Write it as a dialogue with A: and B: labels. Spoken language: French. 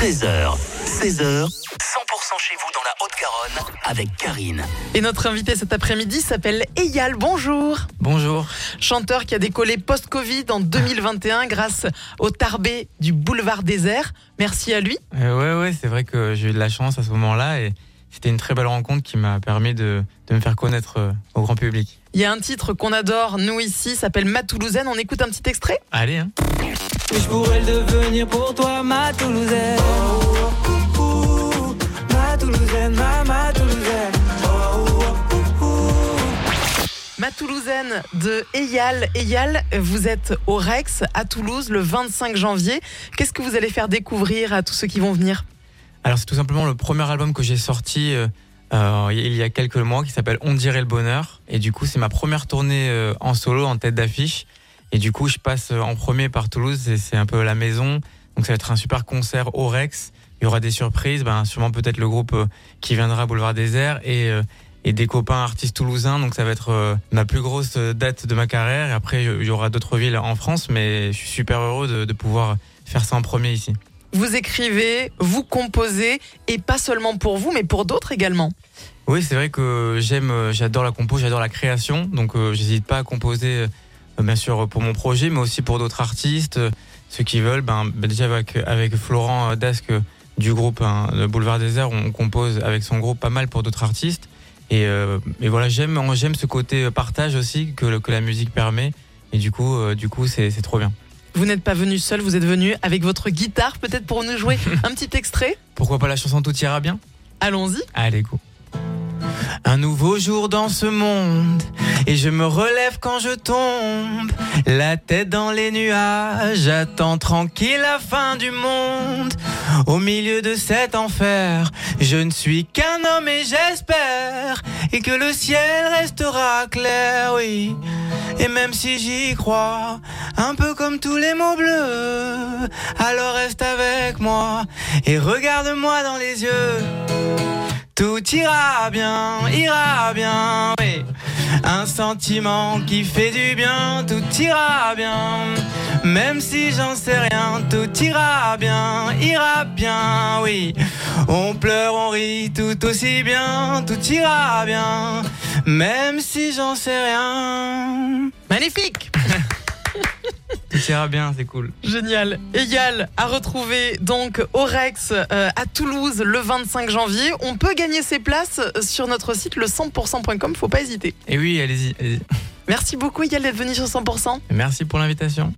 A: 13h, 16h, 100% chez vous dans la Haute-Garonne avec Karine.
B: Et notre invité cet après-midi s'appelle Eyal. Bonjour.
C: Bonjour.
B: Chanteur qui a décollé post-Covid en 2021 grâce au Tarbé du boulevard désert. Merci à lui.
C: Euh, ouais, ouais, c'est vrai que j'ai eu de la chance à ce moment-là et c'était une très belle rencontre qui m'a permis de, de me faire connaître euh, au grand public.
B: Il y a un titre qu'on adore, nous ici, s'appelle Ma Toulousaine. On écoute un petit extrait
C: Allez, hein.
D: Et je pourrais le devenir pour toi, ma Toulousaine. Ouh, ouh, ma Toulousaine, ma, ma Toulousaine. Oh, ouh.
B: Ma Toulousaine de Eyal. Eyal, vous êtes au Rex à Toulouse le 25 janvier. Qu'est-ce que vous allez faire découvrir à tous ceux qui vont venir?
C: Alors, c'est tout simplement le premier album que j'ai sorti euh, euh, il y a quelques mois qui s'appelle On dirait le bonheur. Et du coup, c'est ma première tournée euh, en solo, en tête d'affiche. Et du coup, je passe euh, en premier par Toulouse et c'est un peu la maison. Donc, ça va être un super concert au Rex. Il y aura des surprises, ben, sûrement peut-être le groupe euh, qui viendra à Boulevard Désert et, euh, et des copains artistes toulousains. Donc, ça va être ma plus grosse date de ma carrière. Et après, il y aura d'autres villes en France, mais je suis super heureux de, de pouvoir faire ça en premier ici.
B: Vous écrivez, vous composez, et pas seulement pour vous, mais pour d'autres également.
C: Oui, c'est vrai que j'aime, j'adore la compo, j'adore la création, donc j'hésite pas à composer, bien sûr pour mon projet, mais aussi pour d'autres artistes, euh, ceux qui veulent. Ben, ben, déjà avec avec Florent euh, Dasque euh, du groupe hein, le Boulevard Désert, on compose avec son groupe pas mal pour d'autres artistes. Et, euh, et voilà, j'aime j'aime ce côté euh, partage aussi que que la musique permet. Et du coup, euh, du coup, c'est c'est trop bien.
B: Vous n'êtes pas venu seul, vous êtes venu avec votre guitare, peut-être pour nous jouer un petit extrait?
C: Pourquoi pas la chanson Tout ira bien?
B: Allons-y.
C: Allez, go. Un nouveau jour dans ce monde, et je me relève quand je tombe, la tête dans les nuages, j'attends tranquille la fin du monde. Au milieu de cet enfer, je ne suis qu'un homme et j'espère, et que le ciel restera clair, oui. Et même si j'y crois, un peu comme tous les mots bleus, alors reste avec moi et regarde-moi dans les yeux. Ira bien, ira bien, oui. Un sentiment qui fait du bien, tout ira bien. Même si j'en sais rien, tout ira bien, ira bien, oui. On pleure, on rit tout aussi bien, tout ira bien. Même si j'en sais rien.
B: Magnifique
C: Ira bien, c'est cool.
B: Génial. Égal à retrouver donc au Rex euh, à Toulouse le 25 janvier. On peut gagner ses places sur notre site le 100%.com, faut pas hésiter.
C: Et oui, allez-y, allez-y.
B: Merci beaucoup Égal d'être venu sur 100%.
C: Merci pour l'invitation.